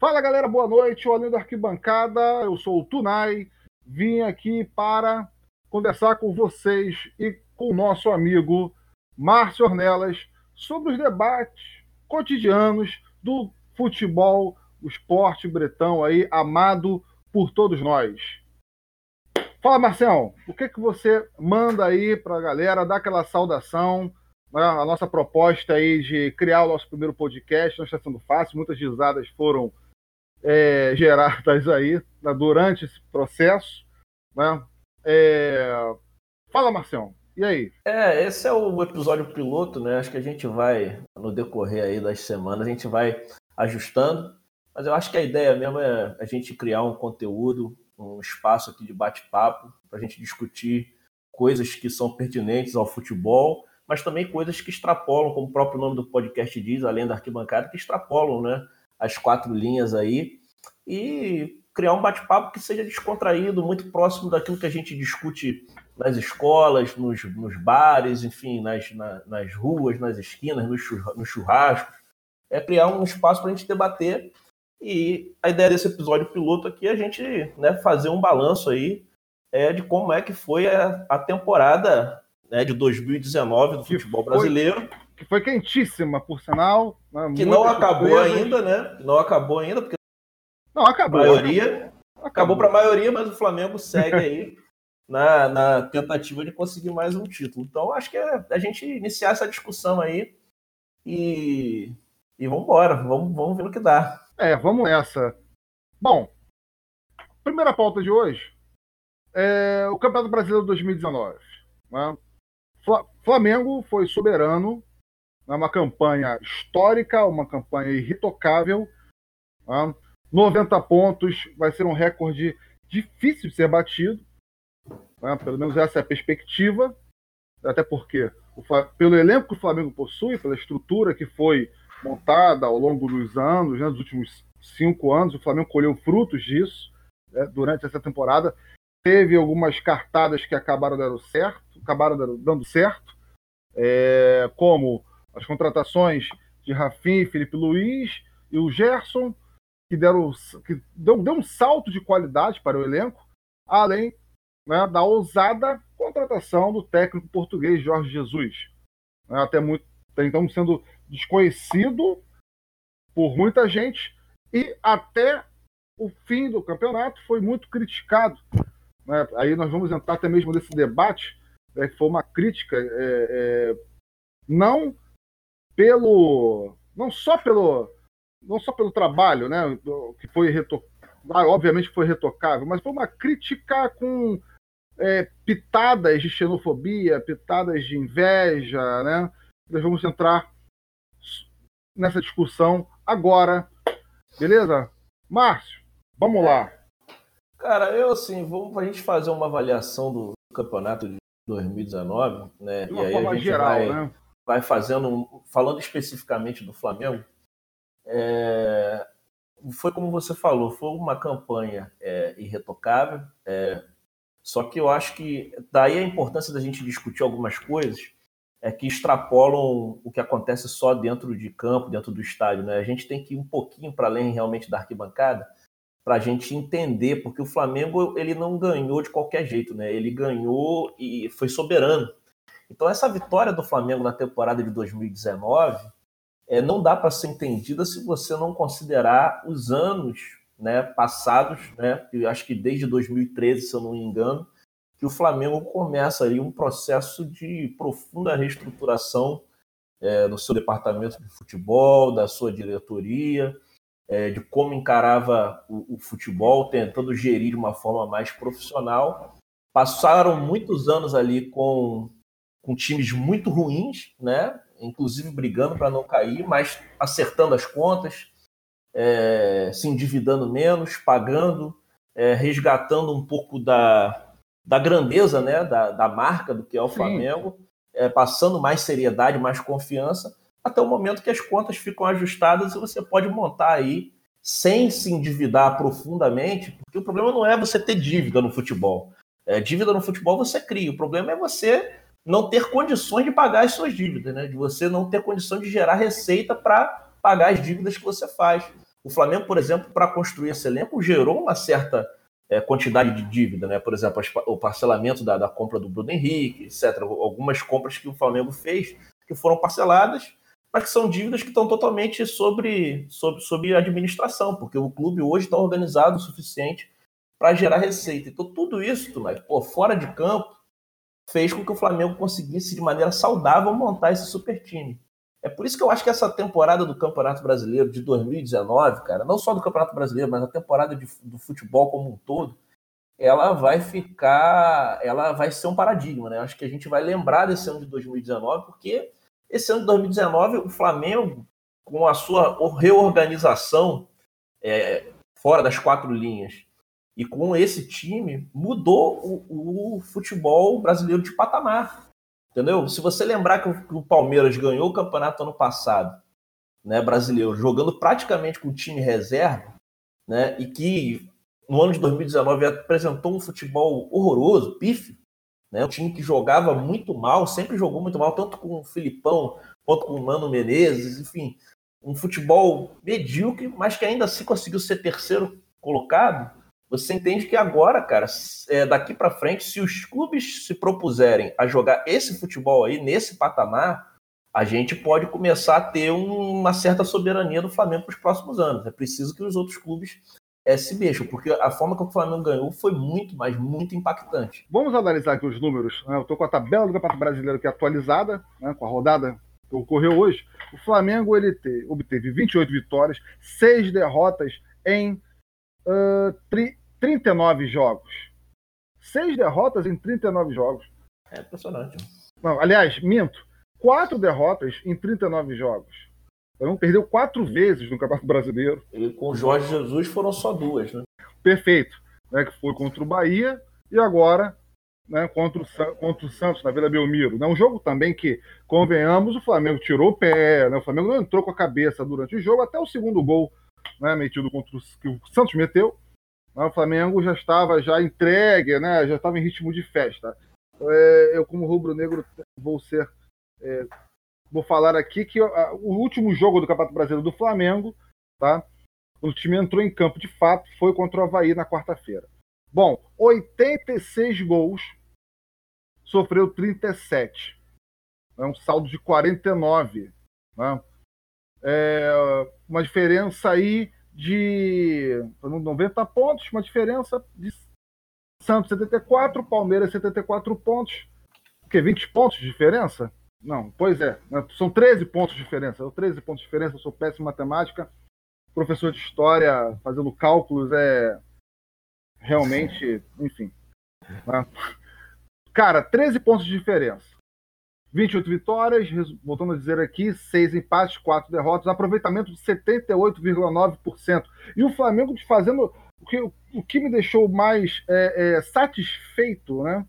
Fala galera, boa noite. Olhando da arquibancada, eu sou o Tunai. Vim aqui para conversar com vocês e com o nosso amigo Márcio Ornelas sobre os debates cotidianos do futebol, o esporte bretão aí, amado por todos nós. Fala, Marcelo, o que, que você manda aí para a galera, dar aquela saudação, né? a nossa proposta aí de criar o nosso primeiro podcast não está sendo fácil, muitas risadas foram é, geradas aí né, durante esse processo. Né? É... Fala, Marcelo, e aí? É, esse é o episódio piloto, né? Acho que a gente vai, no decorrer aí das semanas, a gente vai ajustando, mas eu acho que a ideia mesmo é a gente criar um conteúdo, um espaço aqui de bate-papo, para a gente discutir coisas que são pertinentes ao futebol, mas também coisas que extrapolam, como o próprio nome do podcast diz, além da arquibancada, que extrapolam né, as quatro linhas aí, e criar um bate-papo que seja descontraído, muito próximo daquilo que a gente discute nas escolas, nos, nos bares, enfim, nas, na, nas ruas, nas esquinas, nos churrascos. É criar um espaço para a gente debater. E a ideia desse episódio piloto aqui é a gente né, fazer um balanço aí é, de como é que foi a, a temporada né, de 2019 do futebol brasileiro. Que foi quentíssima, por sinal. Né, que não acabou ainda, né? Não acabou ainda, porque. Não, acabou. Maioria. Acabou, acabou para a maioria, mas o Flamengo segue aí na, na, tentativa de conseguir mais um título. Então, acho que é a gente iniciar essa discussão aí e, e vamos embora. Vamos, vamos ver o que dá. É, vamos nessa. Bom, primeira pauta de hoje é o Campeonato Brasileiro 2019. Né? Flamengo foi soberano, é uma campanha histórica, uma campanha irretocável. Né? 90 pontos vai ser um recorde difícil de ser batido. Né? Pelo menos essa é a perspectiva. Até porque, pelo elenco que o Flamengo possui, pela estrutura que foi montada ao longo dos anos, né, dos últimos cinco anos, o Flamengo colheu frutos disso né, durante essa temporada teve algumas cartadas que acabaram dando certo, acabaram dando certo, é, como as contratações de Rafinha e Felipe Luiz e o Gerson, que deram que deu, um salto de qualidade para o elenco, além né, da ousada contratação do técnico português Jorge Jesus, né, até muito então sendo desconhecido por muita gente e até o fim do campeonato foi muito criticado né? Aí nós vamos entrar até mesmo nesse debate, né, que foi uma crítica, é, é, não pelo, não só pelo, não só pelo trabalho, né, que foi retocado, obviamente foi retocável, mas foi uma crítica com é, pitadas de xenofobia, pitadas de inveja, né? Nós vamos entrar nessa discussão agora, beleza? Márcio, vamos lá. Cara, eu assim, vamos a gente fazer uma avaliação do campeonato de 2019, né? De uma e aí forma a gente geral, vai, né? vai fazendo, falando especificamente do Flamengo, é, foi como você falou, foi uma campanha é, irretocável. É, só que eu acho que daí a importância da gente discutir algumas coisas é que extrapolam o que acontece só dentro de campo, dentro do estádio. Né? A gente tem que ir um pouquinho para além realmente da arquibancada para a gente entender, porque o Flamengo ele não ganhou de qualquer jeito, né? Ele ganhou e foi soberano. Então essa vitória do Flamengo na temporada de 2019 é, não dá para ser entendida se você não considerar os anos né, passados, né? Eu acho que desde 2013, se eu não me engano, que o Flamengo começa ali um processo de profunda reestruturação é, no seu departamento de futebol, da sua diretoria é, de como encarava o, o, futebol, tentando gerir de uma forma mais profissional. Passaram muitos anos ali com, com times muito ruins, né? Inclusive brigando para não cair, mas acertando as contas, é, se endividando menos, pagando, é, resgatando um pouco da, da grandeza né? da, da marca do que é o Sim. Flamengo, é, passando mais seriedade, mais confiança até o momento que as contas ficam ajustadas e você pode montar aí sem se endividar profundamente, porque o problema não é você ter dívida no futebol. É, dívida no futebol você cria, o problema é você não ter condições de pagar as suas dívidas, né? de você não ter condição de gerar receita para pagar as dívidas que você faz. O Flamengo, por exemplo, para construir esse elenco, gerou uma certa é, quantidade de dívida, né? Por exemplo, o parcelamento da, da compra do Bruno Henrique, etc. Algumas compras que o Flamengo fez que foram parceladas, mas que são dívidas que estão totalmente sobre, sobre, sobre administração, porque o clube hoje está organizado o suficiente para gerar receita. Então, tudo isso, Tomás, pô, fora de campo, fez com que o Flamengo conseguisse, de maneira saudável, montar esse super time. É por isso que eu acho que essa temporada do Campeonato Brasileiro de 2019, cara, não só do Campeonato Brasileiro, mas a temporada de, do futebol como um todo, ela vai ficar, ela vai ser um paradigma, né? Acho que a gente vai lembrar desse ano de 2019, porque esse ano de 2019 o Flamengo, com a sua reorganização é, fora das quatro linhas e com esse time, mudou o, o futebol brasileiro de patamar. Entendeu? Se você lembrar que o, que o Palmeiras ganhou o campeonato ano passado, né, brasileiro, jogando praticamente com o time reserva, né, e que no ano de 2019 apresentou um futebol horroroso, pífio, né, um time que jogava muito mal, sempre jogou muito mal, tanto com o Filipão quanto com o Mano Menezes, enfim, um futebol medíocre, mas que ainda assim conseguiu ser terceiro colocado, você entende que agora, cara, é, daqui para frente, se os clubes se propuserem a jogar esse futebol aí, nesse patamar, a gente pode começar a ter uma certa soberania do Flamengo para os próximos anos. É preciso que os outros clubes é, se mexam, porque a forma que o Flamengo ganhou foi muito, mas muito impactante. Vamos analisar aqui os números. Né? Eu estou com a tabela do Campeonato Brasileiro aqui atualizada, né? com a rodada que ocorreu hoje. O Flamengo ele te, obteve 28 vitórias, 6 derrotas em uh, tri, 39 jogos. Seis derrotas em 39 jogos. É impressionante. Não, aliás, minto. Quatro derrotas em 39 jogos. Então perdeu quatro vezes no Campeonato Brasileiro. E com o Jorge Jesus foram só duas, né? Perfeito. Né, que foi contra o Bahia e agora né, contra, o, contra o Santos na Vila Belmiro. Né, um jogo também que, convenhamos, o Flamengo tirou o pé, né, o Flamengo não entrou com a cabeça durante o jogo, até o segundo gol né, metido contra o, que o Santos meteu. O Flamengo já estava já entregue, né? já estava em ritmo de festa. É, eu, como rubro-negro, vou ser. É, vou falar aqui que o último jogo do Campeonato Brasileiro do Flamengo, tá? o time entrou em campo de fato, foi contra o Havaí na quarta-feira. Bom, 86 gols, sofreu 37. É um saldo de 49. Né? É uma diferença aí de 90 pontos, uma diferença de Santos 74, Palmeiras 74 pontos. O quê? 20 pontos de diferença? Não, pois é. Né? São 13 pontos de diferença. 13 pontos de diferença, eu sou péssimo em matemática. Professor de história fazendo cálculos é realmente, enfim. Né? Cara, 13 pontos de diferença. 28 vitórias, voltando a dizer aqui, 6 empates, 4 derrotas, aproveitamento de 78,9%. E o Flamengo fazendo. O que, o que me deixou mais é, é, satisfeito né,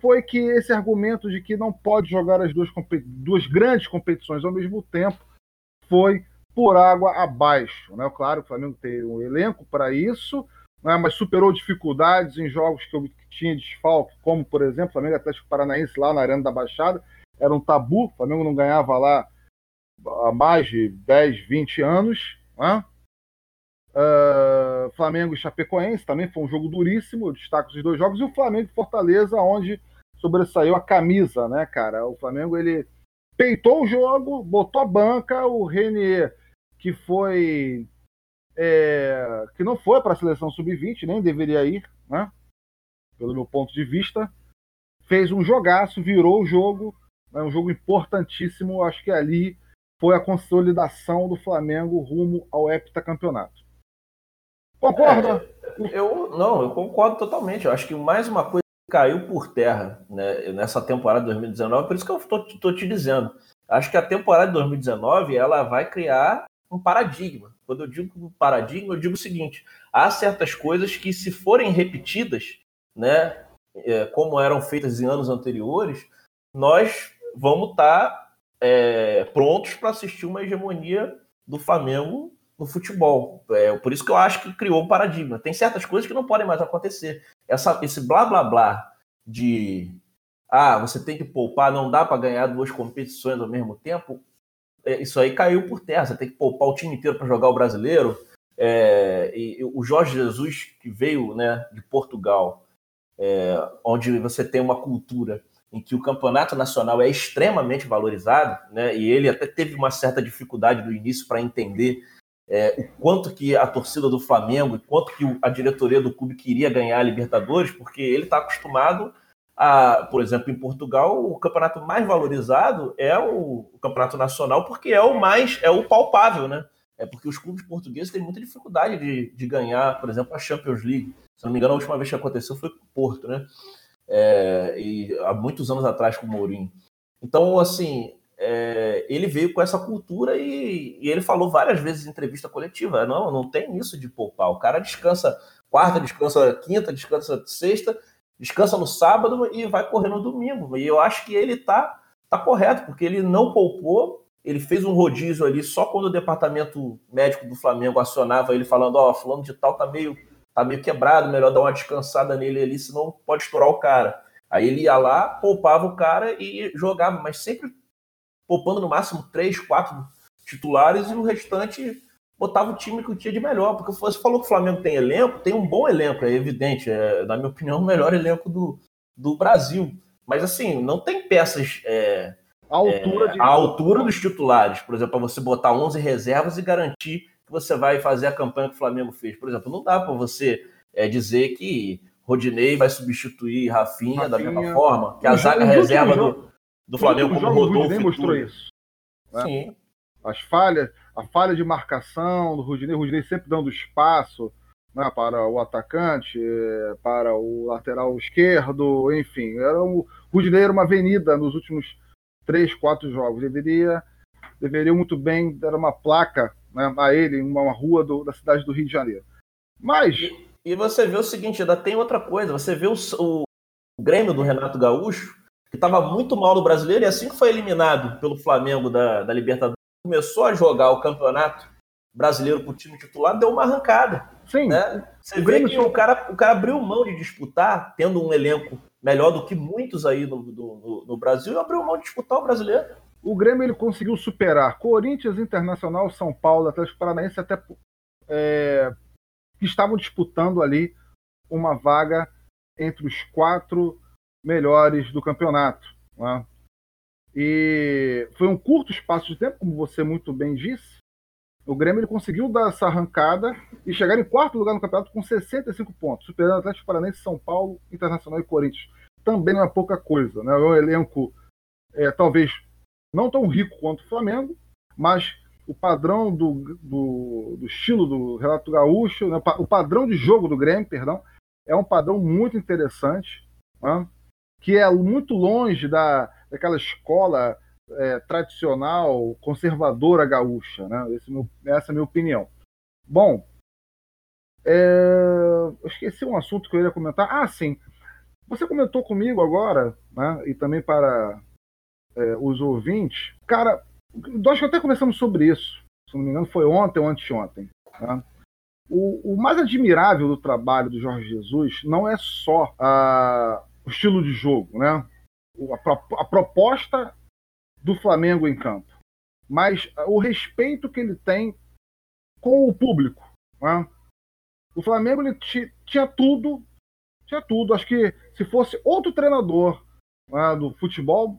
foi que esse argumento de que não pode jogar as duas, duas grandes competições ao mesmo tempo foi por água abaixo. Né? Claro, o Flamengo tem um elenco para isso, né, mas superou dificuldades em jogos que, eu, tinha desfalque, como, por exemplo, o Flamengo Atlético Paranaense lá na Arena da Baixada era um tabu, o Flamengo não ganhava lá há mais de 10, 20 anos. Né? Uh, Flamengo e Chapecoense também foi um jogo duríssimo, eu destaco os dois jogos, e o Flamengo e Fortaleza, onde sobressaiu a camisa, né, cara? O Flamengo ele peitou o jogo, botou a banca, o Renier, que foi. É, que não foi para a seleção sub-20, nem deveria ir, né? Pelo meu ponto de vista, fez um jogaço, virou o jogo, é um jogo importantíssimo. Acho que ali foi a consolidação do Flamengo rumo ao heptacampeonato. Concorda? É, eu não, eu concordo totalmente. Eu acho que mais uma coisa caiu por terra né, nessa temporada de 2019, por isso que eu estou te dizendo. Acho que a temporada de 2019 ela vai criar um paradigma. Quando eu digo paradigma, eu digo o seguinte: há certas coisas que, se forem repetidas, né, é, como eram feitas em anos anteriores, nós vamos estar tá, é, prontos para assistir uma hegemonia do Flamengo no futebol. É, por isso que eu acho que criou um paradigma. Tem certas coisas que não podem mais acontecer. Essa, esse blá blá blá de ah, você tem que poupar, não dá para ganhar duas competições ao mesmo tempo. É, isso aí caiu por terra. Você tem que poupar o time inteiro para jogar o brasileiro. É, e, o Jorge Jesus, que veio né, de Portugal, é, onde você tem uma cultura em que o campeonato nacional é extremamente valorizado, né, e ele até teve uma certa dificuldade no início para entender é, o quanto que a torcida do Flamengo e quanto que a diretoria do clube queria ganhar a Libertadores, porque ele está acostumado a, por exemplo, em Portugal, o campeonato mais valorizado é o, o, campeonato nacional, porque é o mais, é o palpável, né? É porque os clubes portugueses têm muita dificuldade de, de ganhar, por exemplo, a Champions League. Se não me engano, a última vez que aconteceu foi com o Porto, né? É, e há muitos anos atrás com o Mourinho. Então, assim, é, ele veio com essa cultura e, e, ele falou várias vezes em entrevista coletiva: não, não tem isso de poupar. O cara descansa quarta, descansa quinta, descansa sexta, descansa no sábado e vai correr no domingo. E eu acho que ele tá, tá correto, porque ele não poupou, ele fez um rodízio ali só quando o departamento médico do Flamengo acionava ele falando: Ó, oh, fulano de tal tá meio, tá meio quebrado, melhor dar uma descansada nele ali, senão pode estourar o cara. Aí ele ia lá, poupava o cara e jogava, mas sempre poupando no máximo três, quatro titulares e o restante botava o time que tinha de melhor. Porque você falou que o Flamengo tem elenco, tem um bom elenco, é evidente. É, na minha opinião, o melhor elenco do, do Brasil. Mas assim, não tem peças é, a altura, é, de... a altura dos titulares. Por exemplo, para você botar 11 reservas e garantir você vai fazer a campanha que o Flamengo fez. Por exemplo, não dá para você é, dizer que Rodinei vai substituir Rafinha, Rafinha da mesma forma, que a zaga reserva do, do Flamengo como o Rodolfo mostrou isso. Né? Sim. As falhas, a falha de marcação do Rudinei, o Rudinei sempre dando espaço né, para o atacante, para o lateral esquerdo, enfim. Era um, o Rudinei era uma avenida nos últimos três, quatro jogos. Deveria, deveria muito bem dar uma placa né, a ele em uma rua do, da cidade do Rio de Janeiro. Mas. E, e, você vê o seguinte, ainda tem outra coisa. Você vê o, o, o Grêmio do Renato Gaúcho, que estava muito mal no brasileiro, e assim que foi eliminado pelo Flamengo da, da Libertadores começou a jogar o campeonato brasileiro com o time titular, deu uma arrancada. Sim. Né? Você o vê que o cara, o cara abriu mão de disputar, tendo um elenco melhor do que muitos aí no, no, no Brasil, e abriu mão de disputar o brasileiro. O Grêmio ele conseguiu superar Corinthians, Internacional, São Paulo, Atlético Paranaense, até é, que estavam disputando ali uma vaga entre os quatro melhores do campeonato. Né? E foi um curto espaço de tempo, como você muito bem disse. O Grêmio ele conseguiu dar essa arrancada e chegar em quarto lugar no campeonato com 65 pontos, superando Atlético Paranaense, São Paulo, Internacional e Corinthians. Também não é pouca coisa, né? É um elenco é, talvez não tão rico quanto o Flamengo, mas o padrão do, do, do estilo do Renato Gaúcho, né? o padrão de jogo do Grêmio, perdão, é um padrão muito interessante, né? que é muito longe da, daquela escola é, tradicional, conservadora gaúcha. Né? Meu, essa é a minha opinião. Bom, é, eu esqueci um assunto que eu ia comentar. Ah, sim. Você comentou comigo agora, né, e também para é, os ouvintes. Cara, nós até conversamos sobre isso. Se não me engano, foi ontem ou anteontem. Né? O, o, mais admirável do trabalho do Jorge Jesus não é só a, o estilo de jogo, né? a, a proposta do Flamengo em campo, mas o respeito que ele tem com o público. Né? O Flamengo ele tinha tudo, tinha tudo. Acho que se fosse outro treinador né, do futebol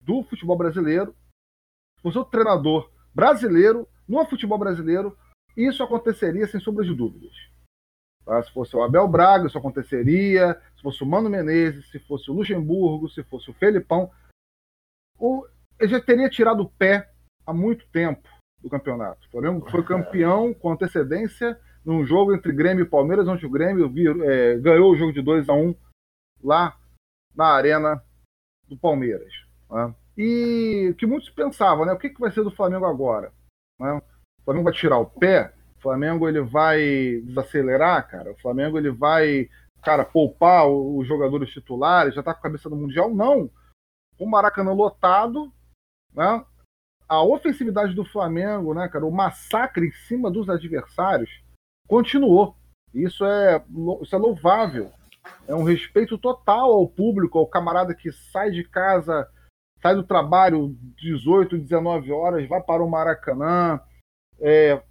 do futebol brasileiro, se fosse outro treinador brasileiro no futebol brasileiro, isso aconteceria sem sombra de dúvidas. Tá? Se fosse o Abel Braga, isso aconteceria. Se fosse o Mano Menezes, se fosse o Luxemburgo, se fosse o Felipão. O... Ele já teria tirado o pé há muito tempo do campeonato. O Flamengo foi campeão com antecedência num jogo entre Grêmio e Palmeiras, onde o Grêmio é, ganhou o jogo de 2 a 1 lá na arena do Palmeiras. Né? E que muitos pensavam, né? O que, que vai ser do Flamengo agora? Né? O Flamengo vai tirar o pé? O Flamengo ele vai desacelerar, cara. O Flamengo ele vai, cara, poupar os jogadores titulares, já tá com a cabeça no Mundial? Não. O Maracanã lotado, né? A ofensividade do Flamengo, né, cara, o massacre em cima dos adversários continuou. Isso é, isso é louvável. É um respeito total ao público, ao camarada que sai de casa, sai do trabalho 18, 19 horas, vai para o Maracanã, é,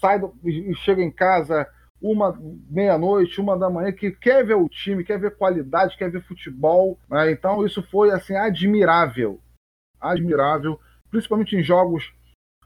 sai do, e chega em casa uma meia-noite, uma da manhã, que quer ver o time, quer ver qualidade, quer ver futebol. Né? Então isso foi assim admirável, admirável, principalmente em jogos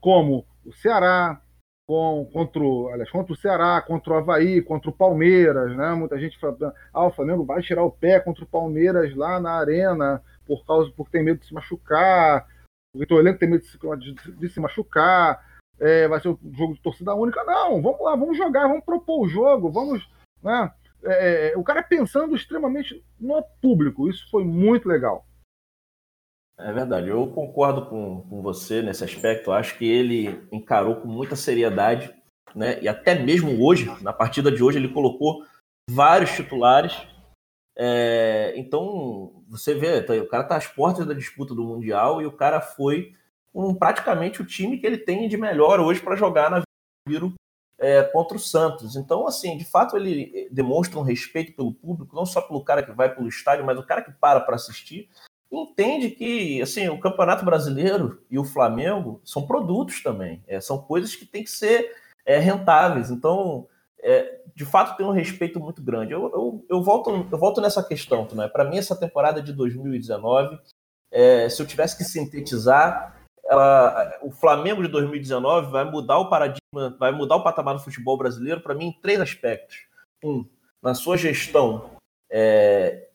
como o Ceará, com, contra, o, aliás, contra o Ceará, contra o Havaí, contra o Palmeiras, né? Muita gente fala, ah, o Flamengo vai tirar o pé contra o Palmeiras lá na arena por causa porque tem medo de se machucar, o elenco tem medo de se, de, de se machucar, é, vai ser um jogo de torcida única. Não, vamos lá, vamos jogar, vamos propor o jogo, vamos. Né? É, é o cara pensando extremamente no público, isso foi muito legal. É verdade, eu concordo com, com você nesse aspecto. Acho que ele encarou com muita seriedade, né? E até mesmo hoje, na partida de hoje, ele colocou vários titulares. É, então, você vê, tá, o cara está às portas da disputa do Mundial e o cara foi com praticamente o time que ele tem de melhor hoje para jogar na Viro é, contra o Santos. Então, assim, de fato, ele demonstra um respeito pelo público, não só pelo cara que vai pelo estádio, mas o cara que para para assistir entende que assim o Campeonato Brasileiro e o Flamengo são produtos também, é, são coisas que têm que ser é, rentáveis. Então, é, de fato, tem um respeito muito grande. Eu, eu, eu, volto, eu volto nessa questão, né? Para mim, essa temporada de 2019, é, se eu tivesse que sintetizar, ela, o Flamengo de 2019 vai mudar o paradigma, vai mudar o patamar do futebol brasileiro, para mim, em três aspectos. Um, na sua gestão é,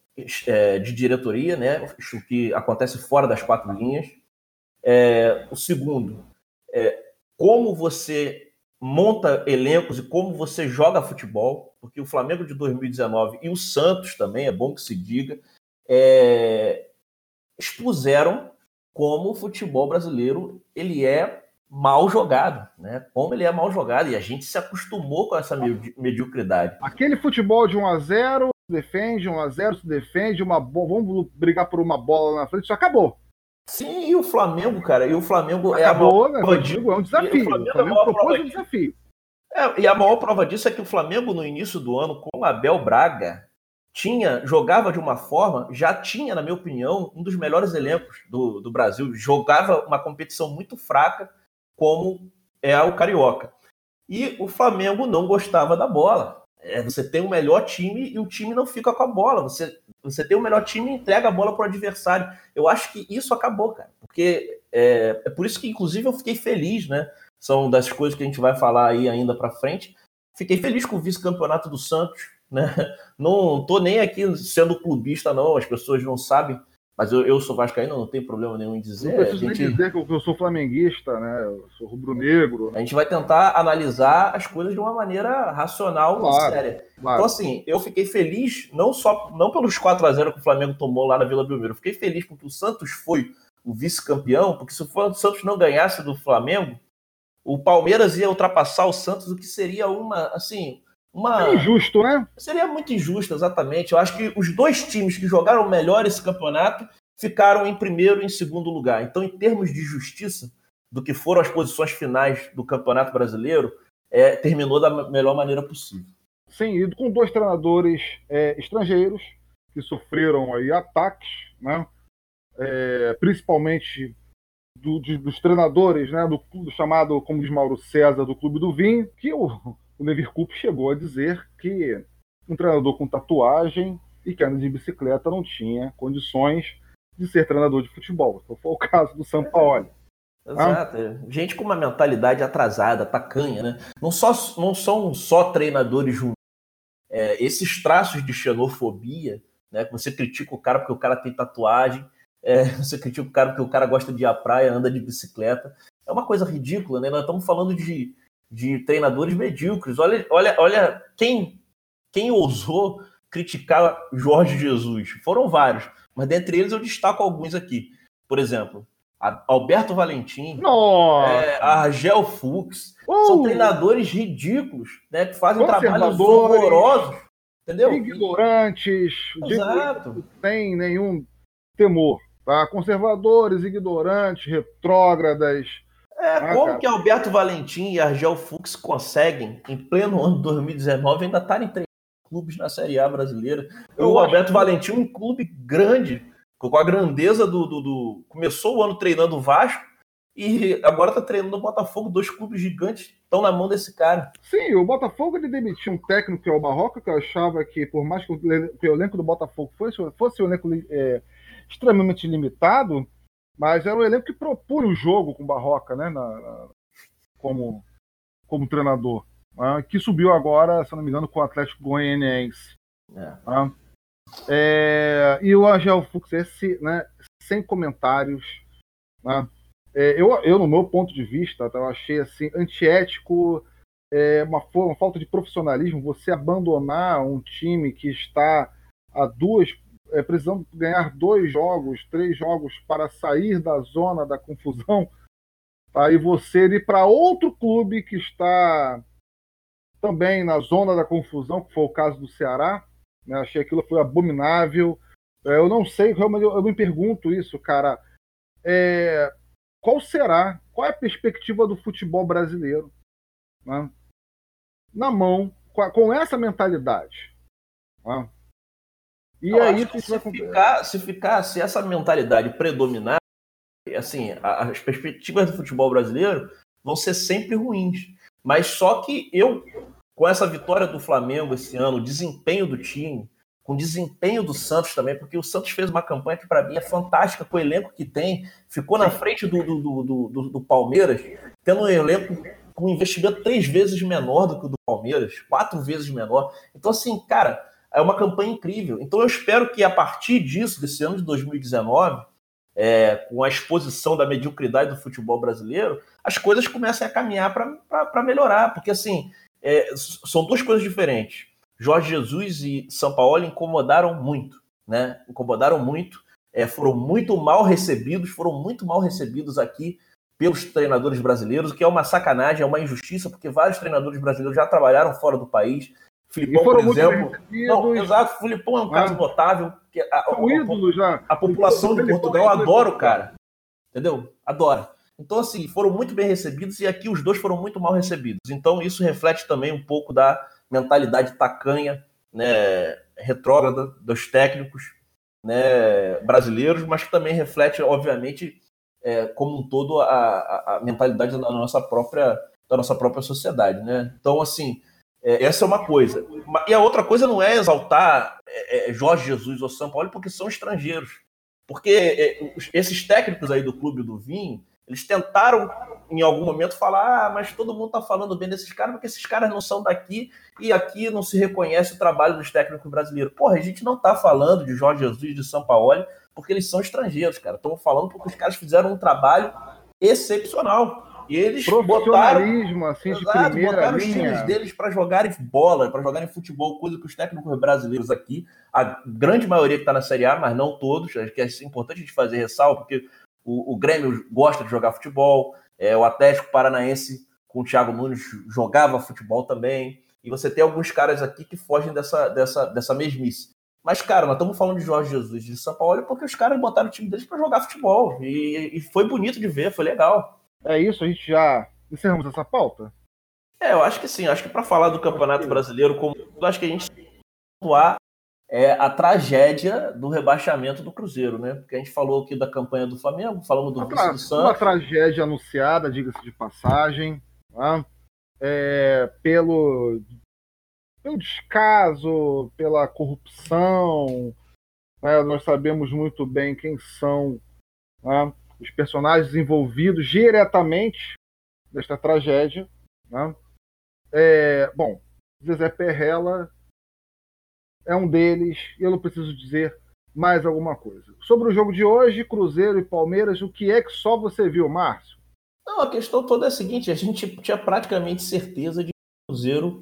é, de diretoria, né? O que acontece fora das quatro linhas. É, o segundo, é, como você monta elencos e como você joga futebol, porque o Flamengo de 2019 e o Santos também, é bom que se diga, é, expuseram como o futebol brasileiro ele é mal jogado, né? Como ele é mal jogado e a gente se acostumou com essa mediocridade. Aquele futebol de 1 a 0 defende, 1x0 se defende, uma vamos brigar por uma bola na frente, isso acabou. Sim, e o Flamengo, cara, e o Flamengo Acabou, é a maior né? disso. é um desafio. O Flamengo, o Flamengo é propôs um desafio. É, e a maior prova disso é que o Flamengo, no início do ano, com o Abel Braga, tinha, jogava de uma forma, já tinha, na minha opinião, um dos melhores elencos do, do Brasil. Jogava uma competição muito fraca, como é o Carioca. E o Flamengo não gostava da bola. É, você tem o melhor time e o time não fica com a bola. Você, você tem o melhor time e entrega a bola para o adversário. Eu acho que isso acabou, cara. Porque é, é, por isso que, inclusive, eu fiquei feliz, né? São das coisas que a gente vai falar aí ainda para frente. Fiquei feliz com o vice-campeonato do Santos, né? Não tô nem aqui sendo clubista, não. As pessoas não sabem mas eu, eu sou vascaíno, não tem problema nenhum em dizer. Não preciso gente... nem dizer que eu sou flamenguista, né? Eu sou rubro-negro. A gente vai tentar analisar as coisas de uma maneira racional claro, e séria. Claro. Então, assim, eu fiquei feliz, não só não pelos 4 a 0 que o Flamengo tomou lá na Vila Belmiro, eu fiquei feliz porque o Santos foi o vice-campeão, porque se o Santos não ganhasse do Flamengo, o Palmeiras ia ultrapassar o Santos, o que seria uma, assim, uma... É injusto, né? Seria muito injusto, exatamente. Eu acho que os dois times que jogaram melhor esse campeonato ficaram em primeiro e em segundo lugar. Então, em termos de justiça, do que foram as posições finais do Campeonato Brasileiro, é, terminou da melhor maneira possível. Sim, e com dois treinadores é, estrangeiros que sofreram aí ataques, né? É, principalmente do, de, dos treinadores né? do, do chamado, como diz Mauro César, do Clube do Vinho, que o, o Levir Coupe chegou a dizer que um treinador com tatuagem e que anda de bicicleta não tinha condições de ser treinador de futebol. Então foi o caso do São Paulo. Exato. Ah? Gente com uma mentalidade atrasada, tacanha, né? Não, só, não são só treinadores ruins. É, esses traços de xenofobia, né? Que você critica o cara porque o cara tem tatuagem, é, você critica o cara porque o cara gosta de ir à praia, anda de bicicleta. É uma coisa ridícula, né? Nós estamos falando de, de treinadores medíocres. Olha, olha, olha quem, quem ousou criticar Jorge Jesus. Foram vários, mas dentre eles eu destaco alguns aqui. Por exemplo, Alberto Valentim, é, Argel Fux, uh, são treinadores ridículos, né, que fazem trabalhos horrorosos, entendeu? Ignorantes, Exato. sem nenhum temor, tá? Conservadores, ignorantes, retrógradas, é, ah, como cara. que Alberto Valentim e Argel Fux conseguem, em pleno ano de 2019, ainda estarem em três clubes na Série A brasileira? Eu o Alberto Valentim, um clube grande, com a grandeza do, do, do, Começou o ano treinando o Vasco e agora está treinando o Botafogo, dois clubes gigantes estão na mão desse cara. Sim, o Botafogo ele demitiu um técnico que é o Barroca, que eu achava que, por mais que o, que o elenco do Botafogo fosse, fosse um elenco é, extremamente limitado, mas era um elenco que propunha o jogo com o Barroca, né? Na, na, como, como treinador. Né, que subiu agora, se não me engano, com o Atlético Goianiense. É. Né, é, e o Angel Fux, esse, né, sem comentários. Né, é, eu, eu, no meu ponto de vista, tá, eu achei assim, antiético, é, uma, uma falta de profissionalismo, você abandonar um time que está a duas, é, precisando ganhar dois jogos, três jogos para sair da zona da confusão, tá, você ir para outro clube que está também na zona da confusão, que foi o caso do Ceará, né, achei aquilo foi abominável. É, eu não sei, realmente eu, eu me pergunto isso, cara. É, qual será, qual é a perspectiva do futebol brasileiro né? na mão, com, com essa mentalidade? Né? E Eu aí que se, ficar, se ficar, se essa mentalidade predominar, assim, as perspectivas do futebol brasileiro vão ser sempre ruins. Mas só que eu, com essa vitória do Flamengo esse ano, o desempenho do time, com o desempenho do Santos também, porque o Santos fez uma campanha que para mim é fantástica com o elenco que tem, ficou na frente do, do, do, do, do Palmeiras, tendo um elenco com um investimento três vezes menor do que o do Palmeiras, quatro vezes menor. Então, assim, cara, é uma campanha incrível. Então, eu espero que a partir disso, desse ano de 2019, é, com a exposição da mediocridade do futebol brasileiro, as coisas comecem a caminhar para melhorar, porque, assim, é, são duas coisas diferentes. Jorge Jesus e São Paulo incomodaram muito, né? Incomodaram muito, é, foram muito mal recebidos, foram muito mal recebidos aqui pelos treinadores brasileiros, o que é uma sacanagem, é uma injustiça, porque vários treinadores brasileiros já trabalharam fora do país. Filipão, por exemplo. Não, exato, o Filipão é um caso ah. notável. Que a, a, a. A população de Portugal adora o cara. Entendeu? Adora. Então, assim, foram muito bem recebidos e aqui os dois foram muito mal recebidos. Então, isso reflete também um pouco da mentalidade tacanha, né, retrógrada dos técnicos né, brasileiros, mas que também reflete, obviamente, é, como um todo a, a, mentalidade da nossa própria da nossa própria sociedade, né? Então, assim, é, essa é uma coisa. E a outra coisa não é exaltar é, é Jorge Jesus ou São Paulo porque são estrangeiros. Porque é, esses técnicos aí do Clube do Vinho, eles tentaram, em algum momento, falar: ah, mas todo mundo está falando bem desses caras, porque esses caras não são daqui e aqui não se reconhece o trabalho dos técnicos brasileiros. Porra, a gente não está falando de Jorge Jesus de São Paulo porque eles são estrangeiros, cara. Estamos falando porque os caras fizeram um trabalho excepcional. E eles botaram, assim, de exato, botaram os times deles para jogarem bola, para jogarem futebol, coisa que os técnicos brasileiros aqui, a grande maioria que está na Série A, mas não todos, acho que é importante a gente fazer ressalva, porque o, o Grêmio gosta de jogar futebol, é, o Atlético Paranaense com o Thiago Nunes jogava futebol também. E você tem alguns caras aqui que fogem dessa, dessa, dessa mesmice. Mas, cara, nós estamos falando de Jorge Jesus de São Paulo porque os caras botaram o time deles para jogar futebol. E, e, foi bonito de ver, foi legal. É isso, a gente já encerramos essa pauta? É, eu acho que sim. Acho que para falar do Campeonato Brasileiro, como acho que a gente tem que pontuar é a tragédia do rebaixamento do Cruzeiro, né? Porque a gente falou aqui da campanha do Flamengo, falamos do vice do Santos. Uma tragédia anunciada, diga-se de passagem, né? é, pelo, pelo descaso, pela corrupção. Né? Nós sabemos muito bem quem são né? Os personagens envolvidos diretamente nesta tragédia. Né? É, bom, Zezé Perrella é um deles, e eu não preciso dizer mais alguma coisa. Sobre o jogo de hoje, Cruzeiro e Palmeiras, o que é que só você viu, Márcio? Não, a questão toda é a seguinte: a gente tinha praticamente certeza de que o Cruzeiro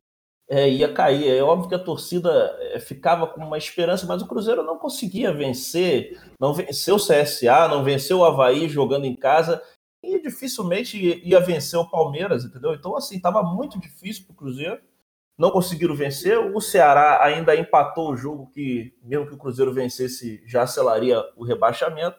é, ia cair. É óbvio que a torcida é, ficava com uma esperança, mas o Cruzeiro não conseguia vencer, não venceu o CSA, não venceu o Havaí jogando em casa e dificilmente ia vencer o Palmeiras, entendeu? Então, assim, estava muito difícil para o Cruzeiro não conseguiram vencer. O Ceará ainda empatou o jogo que, mesmo que o Cruzeiro vencesse, já selaria o rebaixamento.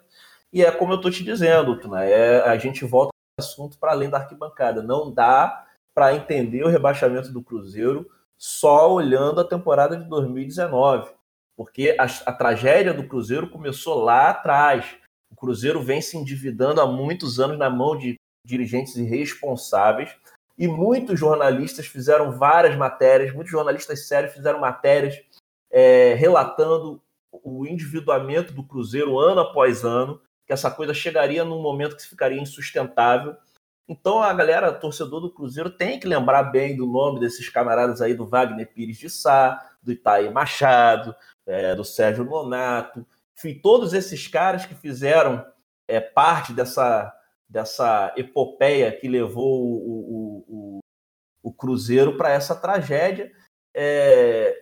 E é como eu estou te dizendo, Tuna, é, a gente volta ao assunto para além da arquibancada. Não dá para entender o rebaixamento do Cruzeiro só olhando a temporada de 2019, porque a, a tragédia do Cruzeiro começou lá atrás. O Cruzeiro vem se endividando há muitos anos na mão de dirigentes irresponsáveis e muitos jornalistas fizeram várias matérias, muitos jornalistas sérios fizeram matérias é, relatando o endividamento do Cruzeiro ano após ano, que essa coisa chegaria num momento que ficaria insustentável. Então a galera, torcedor do Cruzeiro, tem que lembrar bem do nome desses camaradas aí, do Wagner Pires de Sá, do Itaí Machado, é, do Sérgio Nonato, enfim, todos esses caras que fizeram é, parte dessa, dessa epopeia que levou o, o, o, o Cruzeiro para essa tragédia. É,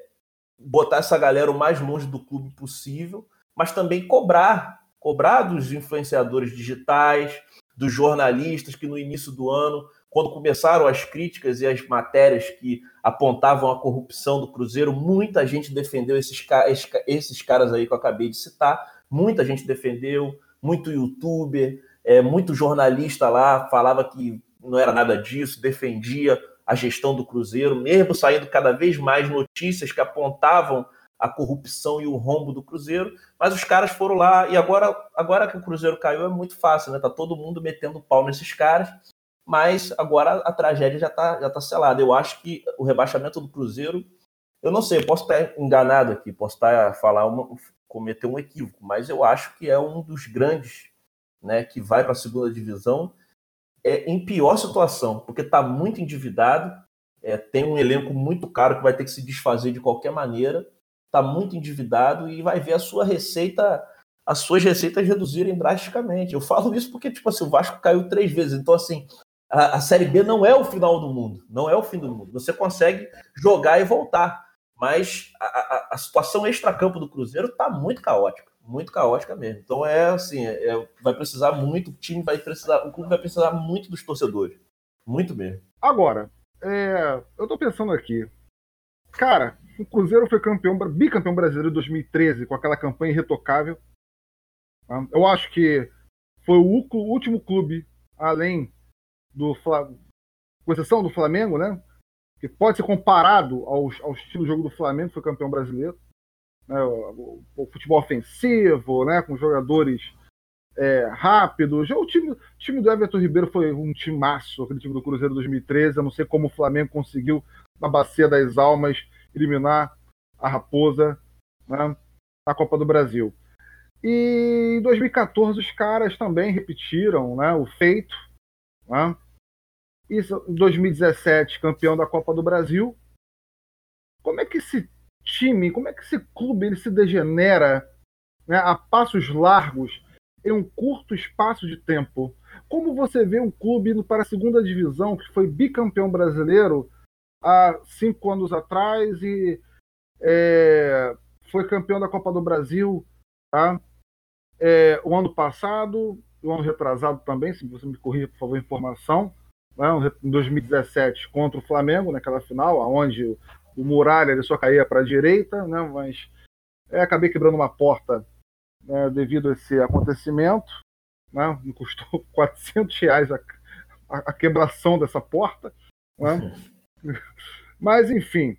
botar essa galera o mais longe do clube possível, mas também cobrar, cobrar dos influenciadores digitais, dos jornalistas que no início do ano, quando começaram as críticas e as matérias que apontavam a corrupção do Cruzeiro, muita gente defendeu esses, esses caras aí que eu acabei de citar, muita gente defendeu, muito youtuber, é, muito jornalista lá falava que não era nada disso, defendia a gestão do Cruzeiro, mesmo saindo cada vez mais notícias que apontavam a corrupção e o rombo do Cruzeiro, mas os caras foram lá e agora, agora que o Cruzeiro caiu é muito fácil, né? Tá todo mundo metendo pau nesses caras, mas agora a tragédia já tá, já tá selada. Eu acho que o rebaixamento do Cruzeiro, eu não sei, posso estar enganado aqui, posso estar falar uma, cometer um equívoco, mas eu acho que é um dos grandes, né, que vai para a segunda divisão é, em pior situação, porque está muito endividado, é, tem um elenco muito caro que vai ter que se desfazer de qualquer maneira, está muito endividado e vai ver a sua receita, as suas receitas reduzirem drasticamente. Eu falo isso porque, tipo assim, o Vasco caiu três vezes, então assim, a, a Série B não é o final do mundo, não é o fim do mundo. Você consegue jogar e voltar, mas a, a, a situação extra-campo do Cruzeiro está muito caótica muito caótica mesmo. Então é assim, é, é, vai precisar muito, o time vai precisar, o clube vai precisar muito dos torcedores. Muito mesmo. Agora, é, eu tô pensando aqui. Cara, o Cruzeiro foi campeão, bicampeão brasileiro em 2013, com aquela campanha irretocável. Tá? Eu acho que foi o último clube, além do com exceção do Flamengo, né? Que pode ser comparado ao, ao estilo de jogo do Flamengo, foi campeão brasileiro né, o, o, futebol ofensivo, né, com jogadores é, rápidos. O time, time do Everton Ribeiro foi um timaço, aquele time do Cruzeiro 2013. Eu não sei como o Flamengo conseguiu, na Bacia das Almas, eliminar a Raposa né, na Copa do Brasil. E em 2014 os caras também repetiram né, o feito. Né? Isso, em 2017, campeão da Copa do Brasil. Como é que esse time, como é que esse clube ele se degenera né, a passos largos em um curto espaço de tempo? Como você vê um clube indo para a segunda divisão, que foi bicampeão brasileiro há cinco anos atrás e é, foi campeão da Copa do Brasil tá? É, o ano passado, o ano retrasado também, se você me corrija, por favor, informação, né, em 2017 contra o Flamengo, naquela final, onde o Muralha ele só caía para a direita, né, mas é, acabei quebrando uma porta né, devido a esse acontecimento. Né, me custou 400 reais a, a, a quebração dessa porta. Né? mas, enfim,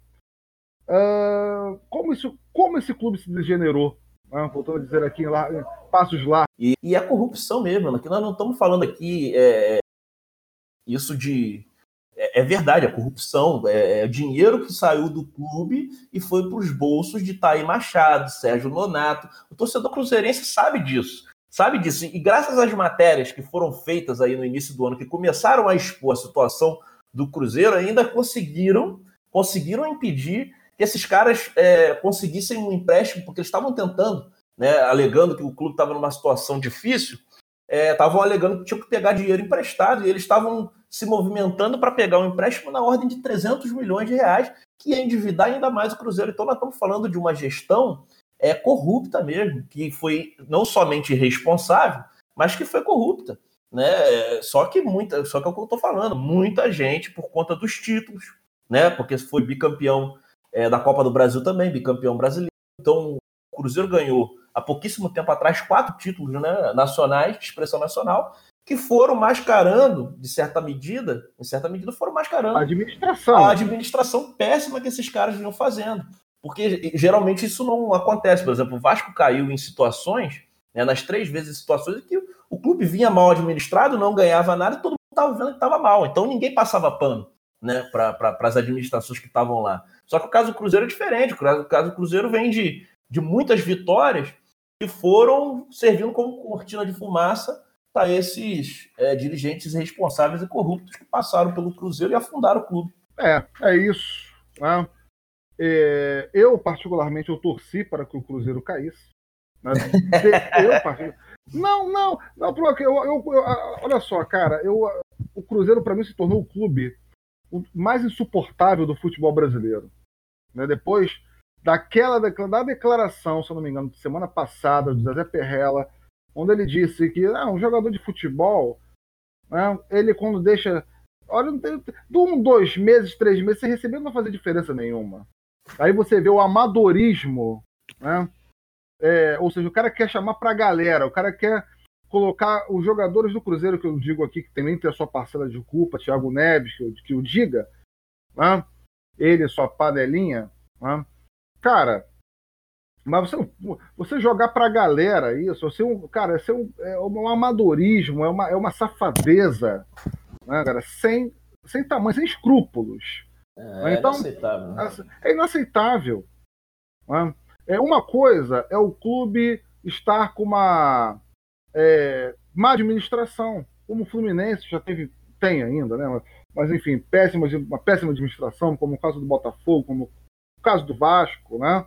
uh, como, isso, como esse clube se degenerou? Né? Voltando a dizer aqui, lá, passos lá. E, e a corrupção mesmo, que nós não estamos falando aqui é, isso de é, é, verdade, a corrupção é, é dinheiro que saiu do clube e foi para os bolsos de Taí Machado, Sérgio Nonato. O torcedor cruzeirense sabe disso, sabe disso. E graças às matérias que foram feitas aí no início do ano, que começaram a expor a situação do Cruzeiro, ainda conseguiram, conseguiram impedir que esses caras é, conseguissem um empréstimo, porque eles estavam tentando, né, alegando que o clube estava numa situação difícil, estavam é, alegando que tinham que pegar dinheiro emprestado e eles estavam se movimentando para pegar um empréstimo na ordem de 300 milhões de reais, que ia endividar ainda mais o Cruzeiro. Então, nós estamos falando de uma gestão é, corrupta mesmo, que foi não somente irresponsável, mas que foi corrupta. Né? Só que muita, só que é o que eu estou falando, muita gente por conta dos títulos, né? Porque foi bicampeão é, da Copa do Brasil também, bicampeão brasileiro. Então o Cruzeiro ganhou há pouquíssimo tempo atrás quatro títulos né, nacionais de expressão nacional que foram mascarando, de certa medida, em certa medida, foram mascarando a administração. A administração péssima que esses caras vinham fazendo. Porque geralmente isso não acontece. Por exemplo, o Vasco caiu em situações, né, nas três vezes situações, em que o clube vinha mal administrado, não ganhava nada e todo mundo estava vendo que estava mal. Então ninguém passava pano né, para as administrações que estavam lá. Só que o caso do Cruzeiro é diferente. O caso do Cruzeiro vem de, de muitas vitórias que foram servindo como cortina de fumaça para esses é, dirigentes responsáveis e corruptos que passaram pelo Cruzeiro e afundaram o clube. É, é isso. Né? É, eu, particularmente, eu torci para que o Cruzeiro caísse. Né? Eu, não, não, não, porque eu, eu, eu, olha só, cara, eu, o Cruzeiro para mim se tornou o clube mais insuportável do futebol brasileiro. Né? Depois daquela da declaração, se eu não me engano, de semana passada, do Zé Perrella, onde ele disse que ah, um jogador de futebol, né, ele quando deixa. Olha, de um, dois meses, três meses, você recebendo não fazer diferença nenhuma. Aí você vê o amadorismo, né? É, ou seja, o cara quer chamar pra galera, o cara quer colocar os jogadores do Cruzeiro, que eu digo aqui, que também tem a sua parcela de culpa, Thiago Neves, que, eu, que o diga, né? ele, sua panelinha, né? cara, mas você, você jogar pra galera isso, você, cara, isso é um, é um amadorismo, é uma, é uma safadeza, né, cara, sem, sem tamanho, sem escrúpulos. É, então, inaceitável. Né? É inaceitável. Né? É uma coisa é o clube estar com uma é, má administração, como o Fluminense já teve, tem ainda, né? Mas enfim, péssima, uma péssima administração, como o caso do Botafogo, como o caso do Vasco, né?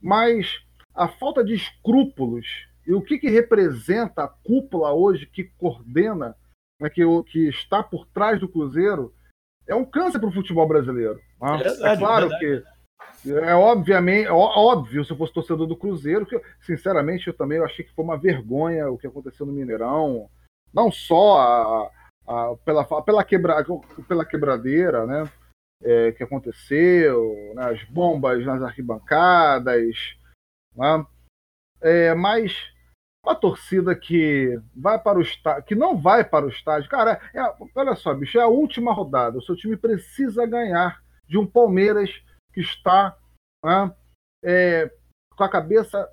Mas a falta de escrúpulos e o que, que representa a cúpula hoje que coordena, né, que, que está por trás do Cruzeiro, é um câncer para o futebol brasileiro. Né? É, verdade, é claro que é obviamente óbvio se eu fosse torcedor do Cruzeiro que sinceramente eu também achei que foi uma vergonha o que aconteceu no Mineirão não só a, a, pela pela, quebra, pela quebradeira né é, que aconteceu né, as bombas nas arquibancadas né, é, mas uma torcida que vai para o estádio, que não vai para o estádio, cara, é, olha só, bicho, é a última rodada. O seu time precisa ganhar de um Palmeiras que está né, é, com a cabeça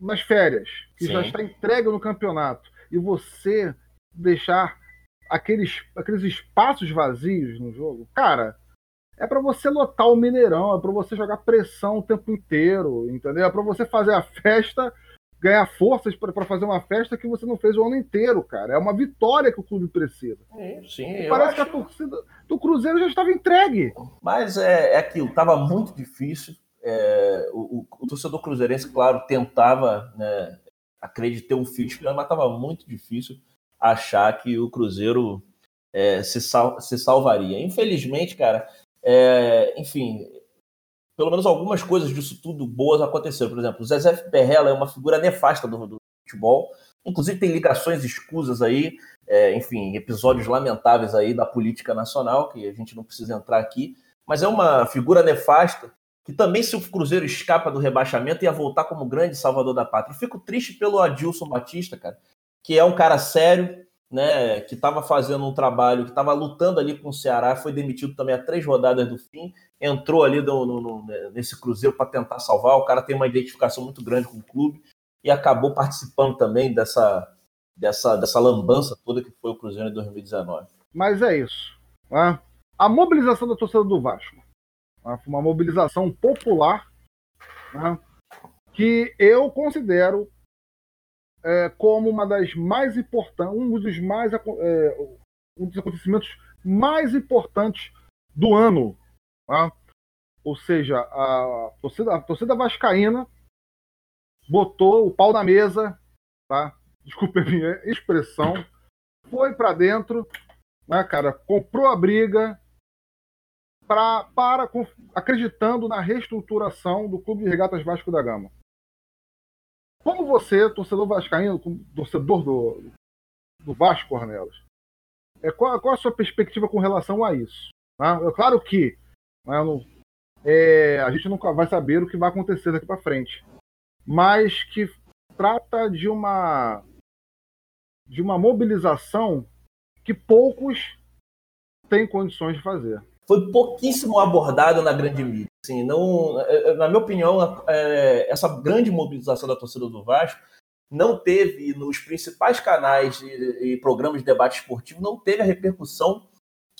nas férias, que Sim. já está entregue no campeonato, e você deixar aqueles, aqueles espaços vazios no jogo, cara, é para você lotar o Mineirão, é para você jogar pressão o tempo inteiro, entendeu? É para você fazer a festa ganhar forças para fazer uma festa que você não fez o ano inteiro, cara. É uma vitória que o clube precisa. Sim, sim parece que a torcida do Cruzeiro já estava entregue. Mas é, é aquilo, estava muito difícil. É, o, o, o, torcedor cruzeirense, claro, tentava né, acreditar um fio mas estava muito difícil achar que o Cruzeiro é, se, sal, se salvaria. Infelizmente, cara, é, enfim, pelo menos algumas coisas disso tudo boas aconteceram. Por exemplo, o Zezé Perrella é uma figura nefasta do, do futebol. Inclusive tem ligações escusas aí, é, enfim, episódios lamentáveis aí da política nacional, que a gente não precisa entrar aqui. Mas é uma figura nefasta que também, se o Cruzeiro escapa do rebaixamento, ia voltar como grande salvador da pátria. Eu fico triste pelo Adilson Batista, cara, que é um cara sério, né, que estava fazendo um trabalho, que estava lutando ali com o Ceará, foi demitido também a três rodadas do fim, entrou ali no, no, no, nesse Cruzeiro para tentar salvar. O cara tem uma identificação muito grande com o clube e acabou participando também dessa, dessa, dessa lambança toda que foi o Cruzeiro em 2019. Mas é isso. Né? A mobilização da torcida do Vasco né? foi uma mobilização popular né? que eu considero é, como uma das mais importantes, um dos mais é, um dos acontecimentos mais importantes do ano. Tá? Ou seja, a torcida, a torcida vascaína botou o pau na mesa, tá? Desculpe a minha expressão, foi para dentro, né, cara, comprou a briga pra, para acreditando na reestruturação do Clube de Regatas Vasco da Gama. Como você, torcedor vascaíno, torcedor do, do Vasco, Cornelos, é, qual, qual, a sua perspectiva com relação a isso? Né? É claro que não, é, a gente nunca vai saber o que vai acontecer daqui para frente, mas que trata de uma de uma mobilização que poucos têm condições de fazer foi pouquíssimo abordado na grande mídia. Assim, não, é, é, na minha opinião, é, essa grande mobilização da torcida do Vasco não teve nos principais canais e, programas de debate esportivo, não teve a repercussão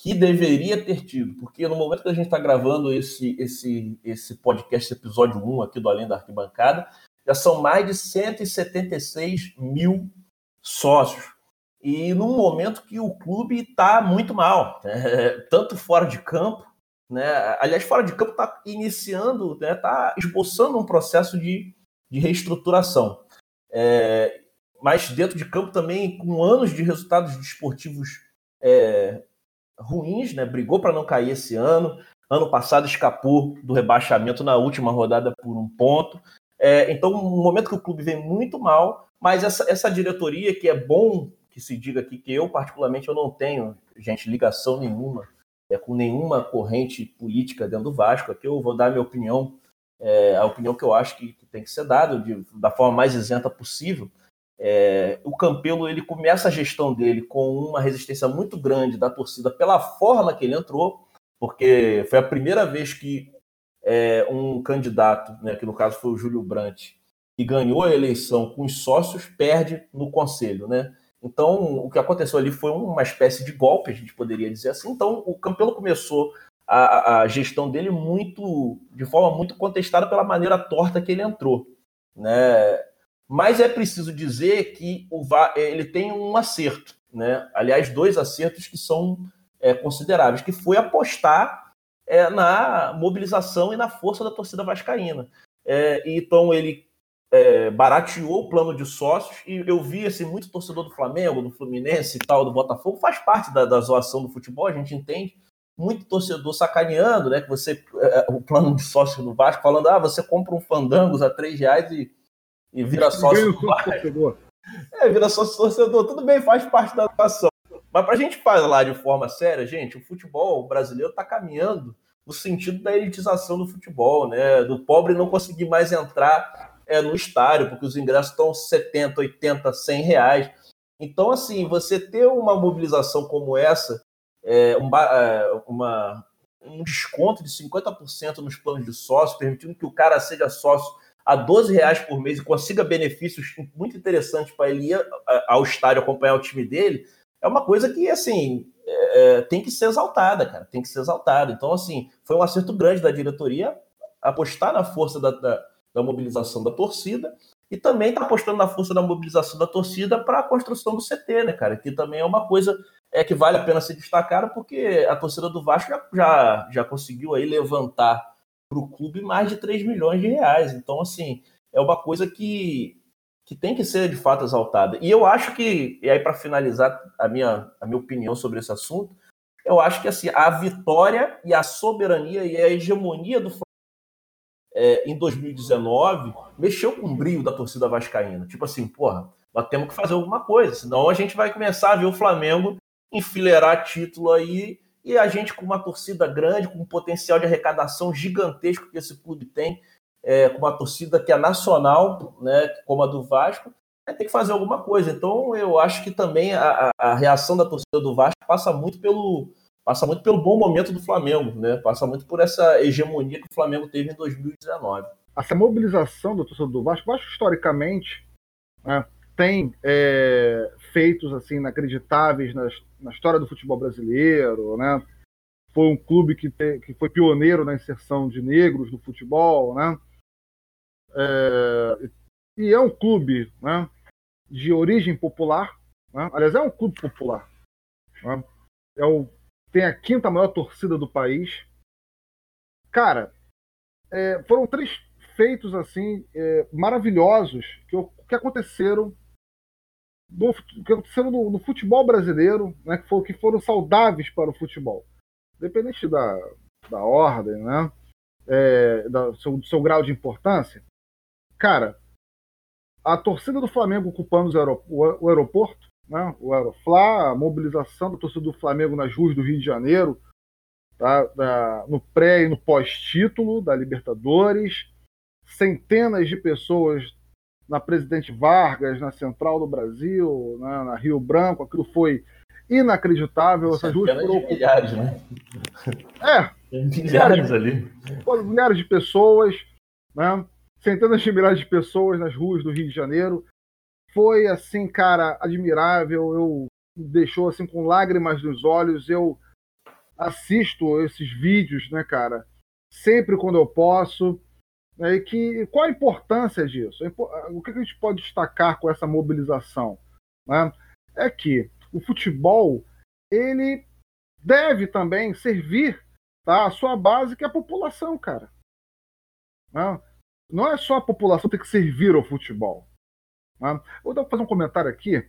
que deveria ter tido, porque no momento que a gente está gravando esse, esse, esse podcast, episódio 1 aqui do Além da Arquibancada, já são mais de 176 mil sócios. E num momento que o clube está muito mal, né? tanto fora de campo, né? aliás, fora de campo está iniciando, está né? Tá esboçando um processo de, de reestruturação. É, mas dentro de campo também, com anos de resultados desportivos é, ruins, né? brigou para não cair esse ano. Ano passado escapou do rebaixamento na última rodada por um ponto. É, então, um momento que o clube vem muito mal, mas essa, essa diretoria, que é bom que se diga aqui que eu, particularmente, eu não tenho, gente, ligação nenhuma é, com nenhuma corrente política dentro do Vasco. Aqui eu vou dar minha opinião, é, a opinião que eu acho que, que tem que ser dada de, da forma mais isenta possível. É, o Campelo ele começa a gestão dele com uma resistência muito grande da torcida pela forma que ele entrou, porque foi a primeira vez que é, um candidato, né, que no caso foi o Júlio Brandt, que ganhou a eleição com os sócios, perde no conselho, né? Então, o que aconteceu ali foi uma espécie de golpe, a gente poderia dizer assim. Então, o Campelo começou a, a gestão dele muito, de forma muito contestada pela maneira torta que ele entrou, né? Mas é preciso dizer que o VAR, ele tem um acerto, né? Aliás, dois acertos que são é, consideráveis, que foi apostar é, na mobilização e na força da torcida vascaína. É, então ele é, barateou o plano de sócios e eu vi assim, muito torcedor do Flamengo, do Fluminense e tal, do Botafogo, faz parte da, da zoação do futebol, a gente entende. Muito torcedor sacaneando, né? Que você. É, o plano de sócio do Vasco, falando, ah, você compra um fandangos a três reais e, e vira sócio. É, vira sócio torcedor. Tudo bem, faz parte da zoação. Mas para a gente falar de forma séria, gente, o futebol brasileiro está caminhando no sentido da elitização do futebol, né? Do pobre não conseguir mais entrar é, no estádio, porque os ingressos estão 70, 80, 100 reais. Então, assim, você ter uma mobilização como essa, é, um, é, uma, um desconto de 50% nos planos de sócio, permitindo que o cara seja sócio a 12 reais por mês e consiga benefícios muito interessantes para ele ir ao estádio acompanhar o time dele, é uma coisa que, assim, é, é, tem que ser exaltada, cara, tem que ser exaltada. Então, assim, foi um acerto grande da diretoria apostar na força da, da, da mobilização da torcida e também está apostando na força da mobilização da torcida para a construção do CT, né, cara? Que também é uma coisa é que vale a pena ser destacada, porque a torcida do Vasco já, já, já conseguiu aí levantar para o clube mais de 3 milhões de reais. Então, assim, é uma coisa que que tem que ser de fato exaltada. E eu acho que, e aí para finalizar a minha, a minha opinião sobre esse assunto, eu acho que assim, a vitória e a soberania e a hegemonia do Flamengo é, em 2019 mexeu com o brilho da torcida vascaína. Tipo assim, porra, nós temos que fazer alguma coisa, senão a gente vai começar a ver o Flamengo enfileirar título aí e a gente com uma torcida grande, com um potencial de arrecadação gigantesco que esse clube tem, é, com uma torcida que é nacional, né, como a do Vasco, ter que fazer alguma coisa. Então, eu acho que também a, a reação da torcida do Vasco passa muito pelo passa muito pelo bom momento do Flamengo, né? Passa muito por essa hegemonia que o Flamengo teve em 2019. Essa mobilização do torcedor do Vasco, Vasco historicamente né, tem é, feitos assim inacreditáveis nas, na história do futebol brasileiro, né? Foi um clube que, te, que foi pioneiro na inserção de negros no futebol, né? É, e é um clube né, de origem popular. Né? Aliás, é um clube popular. Né? É o, tem a quinta maior torcida do país. Cara, é, foram três feitos assim é, maravilhosos que, que aconteceram no, que aconteceram no, no futebol brasileiro, né, que, for, que foram saudáveis para o futebol, independente da, da ordem, né, é, do seu, do seu grau de importância cara, a torcida do Flamengo ocupando o aeroporto, né, o Aeroflá, a mobilização da torcida do Flamengo nas ruas do Rio de Janeiro, tá, da, no pré e no pós-título da Libertadores, centenas de pessoas na Presidente Vargas, na Central do Brasil, né, na Rio Branco, aquilo foi inacreditável. Essas ruas foram milhares, né? É, milhares ali. Milhares de pessoas, né? centenas de milhares de pessoas nas ruas do Rio de Janeiro. foi assim, cara, admirável. Eu deixou assim com lágrimas nos olhos. Eu assisto esses vídeos, né, cara? Sempre quando eu posso. Né, e que qual a importância disso? O que a gente pode destacar com essa mobilização? Né? É que o futebol ele deve também servir tá, a sua base, que é a população, cara. Não, não é só a população ter que servir ao futebol. Não. Vou fazer um comentário aqui.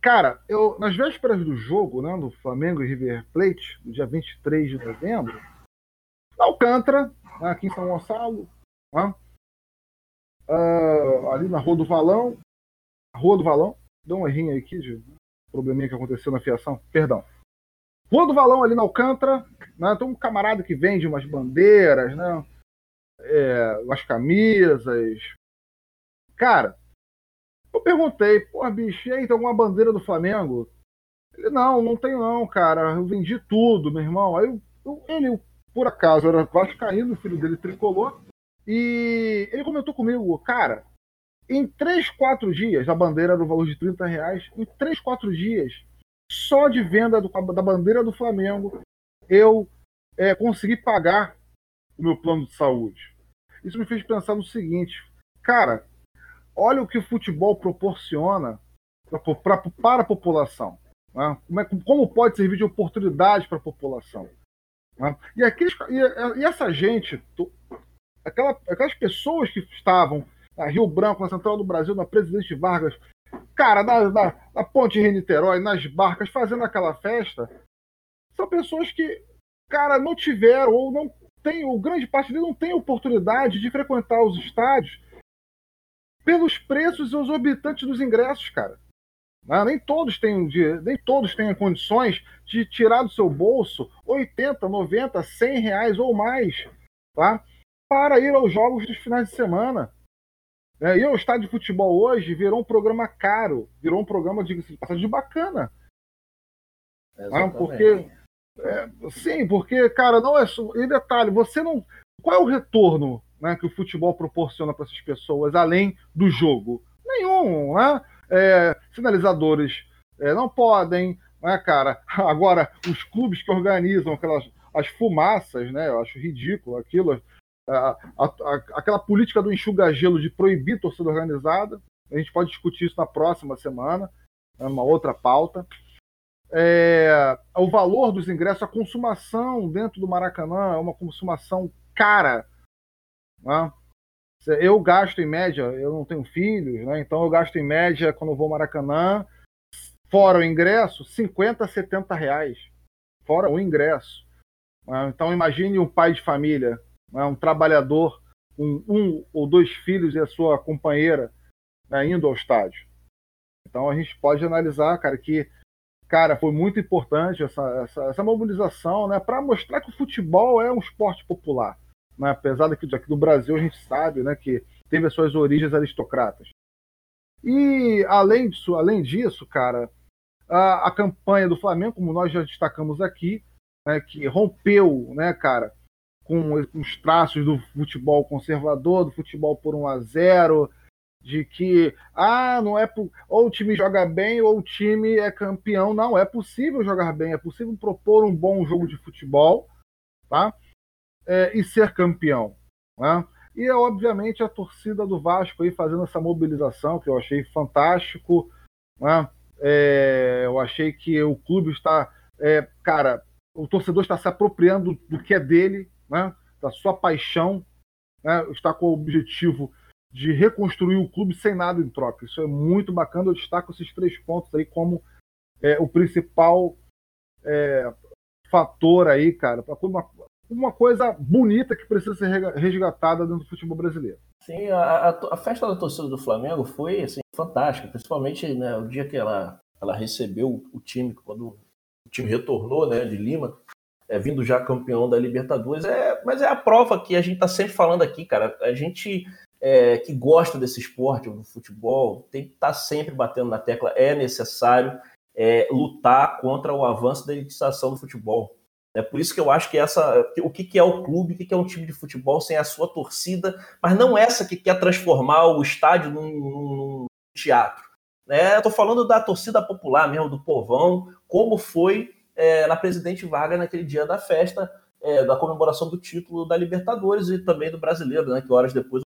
Cara, eu, nas vésperas do jogo, né, do Flamengo e River Plate, no dia 23 de novembro, Alcântara, né, aqui em São Gonçalo, uh, ali na Rua do Valão, Rua do Valão, deu um errinho aqui de probleminha que aconteceu na fiação, perdão. Rua do Valão ali na Alcântara, né, tem um camarada que vende umas bandeiras, né, é, umas camisas. Cara, eu perguntei, pô, bicho, e aí, tem alguma bandeira do Flamengo? Ele, não, não tem não, cara, eu vendi tudo, meu irmão. Aí eu, eu, ele, por acaso, era vascaíno, o filho dele tricolor, e ele comentou comigo, cara, em 3, 4 dias, a bandeira no valor de 30 reais, em 3, 4 dias, só de venda do, da bandeira do Flamengo, eu é, consegui pagar o meu plano de saúde. Isso me fez pensar no seguinte, cara, olha o que o futebol proporciona pra, pra, para a população. Né? Como, é, como, pode servir de oportunidade para a população. Né? E, aqueles, e, e, essa gente, aquela, aquelas pessoas que estavam na Rio Branco, na Central do Brasil, na Presidente Vargas, cara, na, na, na Ponte Rio-Niterói, nas barcas, fazendo aquela festa, são pessoas que, cara, não tiveram ou não tem, o grande parte deles não tem oportunidade de frequentar os estádios pelos preços exorbitantes dos ingressos, cara. Né? Nem todos têm nem todos têm condições de tirar do seu bolso 80, 90, 100 reais ou mais, tá? Para ir aos jogos dos finais de semana. É, e o estádio de futebol hoje virou um programa caro, virou um programa de, de bacana. Ah, porque. É, sim, porque, cara, não é. E detalhe, você não. Qual é o retorno né, que o futebol proporciona para essas pessoas, além do jogo? Nenhum, né? É, sinalizadores é, não podem, né, cara? Agora, os clubes que organizam aquelas as fumaças, né? Eu acho ridículo aquilo a, a, aquela política do enxuga-gelo de proibir torcida organizada. A gente pode discutir isso na próxima semana, é uma outra pauta. É, o valor dos ingressos, a consumação dentro do Maracanã é uma consumação cara. Né? Eu gasto em média, eu não tenho filhos, né? então eu gasto em média, quando vou ao Maracanã, fora o ingresso, 50, 70 reais. Fora o ingresso. Né? Então imagine um pai de família né, um trabalhador com um ou dois filhos e a sua companheira né, indo ao estádio. Então a gente pode analisar, cara, que cara foi muito importante essa, essa, essa mobilização, né, para mostrar que o futebol é um esporte popular, né, apesar daqui, aqui do Brasil a gente sabe, né, que teve as suas origens aristocratas. E além disso, além disso, cara, a, a campanha do Flamengo, como nós já destacamos aqui, né, que rompeu, né, cara, com os traços do futebol conservador, do futebol por 1 a 0 de que ah, não é ou o time joga bem ou o time é campeão. Não, é possível jogar bem, é possível propor um bom jogo de futebol, tá? É, e ser campeão, né? E é obviamente a torcida do Vasco aí fazendo essa mobilização que eu achei fantástico, né? É, eu achei que o clube está, é, cara, o torcedor está se apropriando do que é dele, né, da sua paixão, né, está com o objetivo de reconstruir o clube sem nada em troca. Isso é muito bacana. Eu destaco esses três pontos aí como é, o principal é, fator aí, cara, para uma, uma coisa bonita que precisa ser resgatada dentro do futebol brasileiro. Sim, a, a, a festa da torcida do Flamengo foi assim, fantástica, principalmente né, o dia que ela, ela recebeu o time, quando o time retornou né, de Lima é, vindo já campeão da Libertadores. É, mas é a prova que a gente está sempre falando aqui, cara. A gente é, que gosta desse esporte, do futebol, tem que estar tá sempre batendo na tecla. É necessário é, lutar contra o avanço da elitização do futebol. É por isso que eu acho que essa. O que, que é o clube, o que, que é um time de futebol sem a sua torcida, mas não essa que quer transformar o estádio num, num teatro. Né? Tô falando da torcida popular mesmo, do povão, como foi é, na Presidente Vargas naquele dia da festa, é, da comemoração do título da Libertadores e também do Brasileiro, né? Que horas depois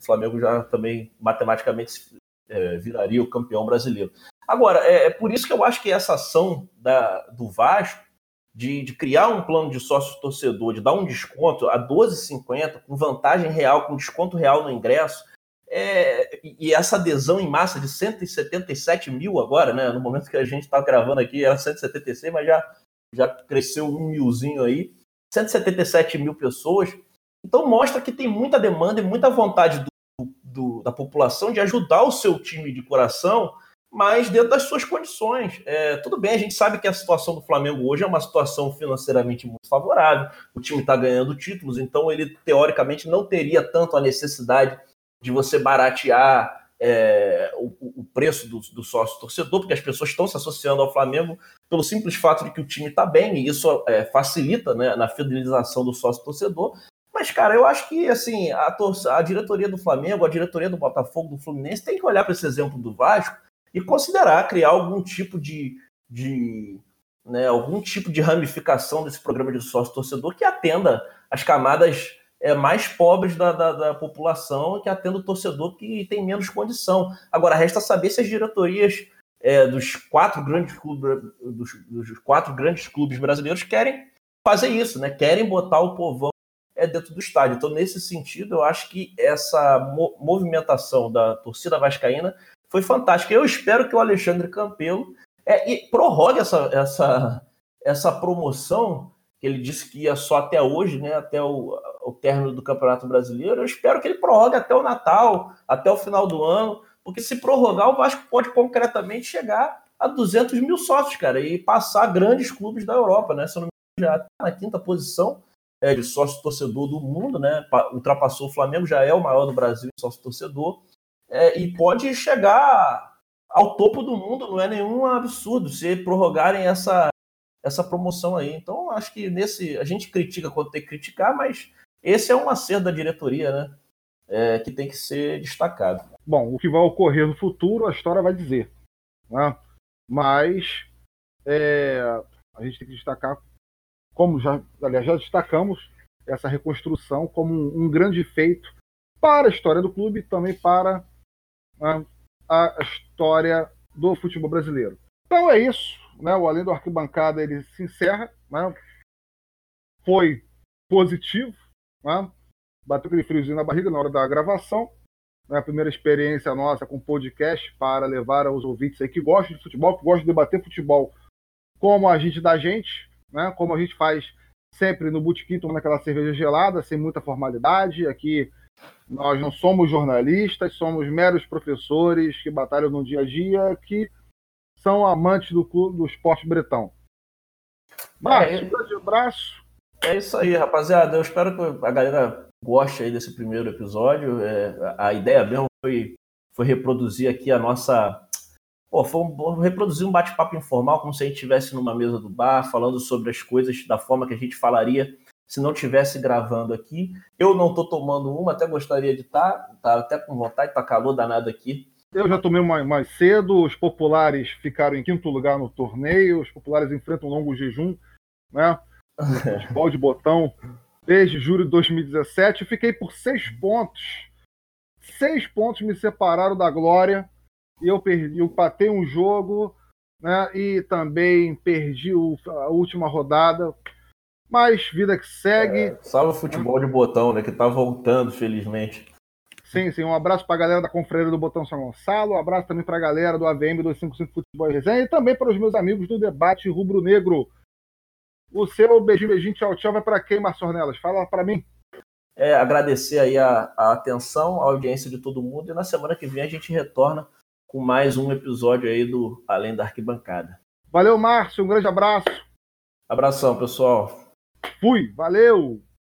o Flamengo já também matematicamente é, viraria o campeão brasileiro. Agora, é, é, por isso que eu acho que essa ação da, do Vasco de, de, criar um plano de sócio torcedor, de dar um desconto a 12,50 com vantagem real, com desconto real no ingresso, é, e essa adesão em massa de 177 mil agora, né? No momento que a gente está gravando aqui, era 176, mas já, já cresceu um milzinho aí. 177 mil pessoas. Então mostra que tem muita demanda e muita vontade do, do, da população de ajudar o seu time de coração, mas dentro das suas condições. É, tudo bem, a gente sabe que a situação do Flamengo hoje é uma situação financeiramente muito favorável. O time está ganhando títulos, então ele teoricamente não teria tanto a necessidade de você baratear é, o, o, preço do, do, sócio torcedor, porque as pessoas estão se associando ao Flamengo pelo simples fato de que o time está bem, e isso é, facilita né, na fidelização do sócio torcedor. Mas, cara, eu acho que assim, a, a diretoria do Flamengo, a diretoria do Botafogo, do Fluminense, tem que olhar para esse exemplo do Vasco e considerar criar algum tipo de, de né, algum tipo de ramificação desse programa de sócio torcedor que atenda as camadas é, mais pobres da, da, da população que atenda o torcedor que tem menos condição. Agora, resta saber se as diretorias é, dos, quatro grandes clubes, dos, dos, quatro grandes clubes brasileiros querem fazer isso, né? querem botar o povão é, dentro do estádio. Então, nesse sentido, eu acho que essa mo movimentação da torcida vascaína foi fantástica. Eu espero que o Alexandre Campelo é, prorrogue essa, essa, essa promoção ele disse que ia só até hoje, né, até o, o término do Campeonato Brasileiro. Eu espero que ele prorrogue até o Natal, até o final do ano, porque se prorrogar, o Vasco pode concretamente chegar a 200 mil sócios, cara, e passar grandes clubes da Europa, né? Se eu não me engano, já está na quinta posição é, de sócio torcedor do mundo, né? Ultrapassou o Flamengo, já é o maior do Brasil sócio torcedor, é, e pode chegar ao topo do mundo, não é nenhum absurdo se prorrogarem essa essa promoção aí. Então, acho que nesse. A gente critica quando tem que criticar, mas esse é um acerto da diretoria, né? É, que tem que ser destacado. Bom, o que vai ocorrer no futuro, a história vai dizer. Né? Mas é, a gente tem que destacar, como já, aliás, já destacamos, essa reconstrução como um, um grande feito para a história do clube e também para né, a história do futebol brasileiro. Então é isso né, o Além do Arquibancada ele se encerra. Né, foi positivo. Né, bateu aquele friozinho na barriga na hora da gravação. Né, a primeira experiência nossa com podcast para levar aos ouvintes aí que gostam de futebol, que gostam de debater futebol como a gente da gente, né, como a gente faz sempre no Botequim, tomando aquela cerveja gelada, sem muita formalidade. Aqui nós não somos jornalistas, somos meros professores que batalham no dia a dia, que são amantes do, clube, do esporte bretão. Marcos, é, um grande abraço. É isso aí, rapaziada. Eu espero que a galera goste aí desse primeiro episódio. É, a ideia mesmo foi, foi reproduzir aqui a nossa. Pô, foi um, reproduzir um bate-papo informal, como se a gente estivesse numa mesa do bar, falando sobre as coisas da forma que a gente falaria se não tivesse gravando aqui. Eu não estou tomando uma, até gostaria de estar, tá, tá até com vontade, tá calor danado aqui. Eu já tomei mais, mais cedo, os populares ficaram em quinto lugar no torneio, os populares enfrentam um longo jejum, né? Futebol de botão desde julho de 2017. Eu fiquei por seis pontos. Seis pontos me separaram da glória. E eu perdi, eu patei um jogo, né? E também perdi o, a última rodada. Mas vida que segue. É, salve o futebol de botão, né? Que tá voltando, felizmente. Sim, sim. Um abraço para a galera da Confreira do Botão São Gonçalo. Um abraço também para a galera do AVM 255 Futebol e Resenha. E também para os meus amigos do Debate Rubro Negro. O seu beijinho, beijinho, tchau, tchau. Vai para quem, Marcos Ornelas? Fala para mim. É, agradecer aí a, a atenção, a audiência de todo mundo. E na semana que vem a gente retorna com mais um episódio aí do Além da Arquibancada. Valeu, Márcio. Um grande abraço. Abração, pessoal. Fui. Valeu.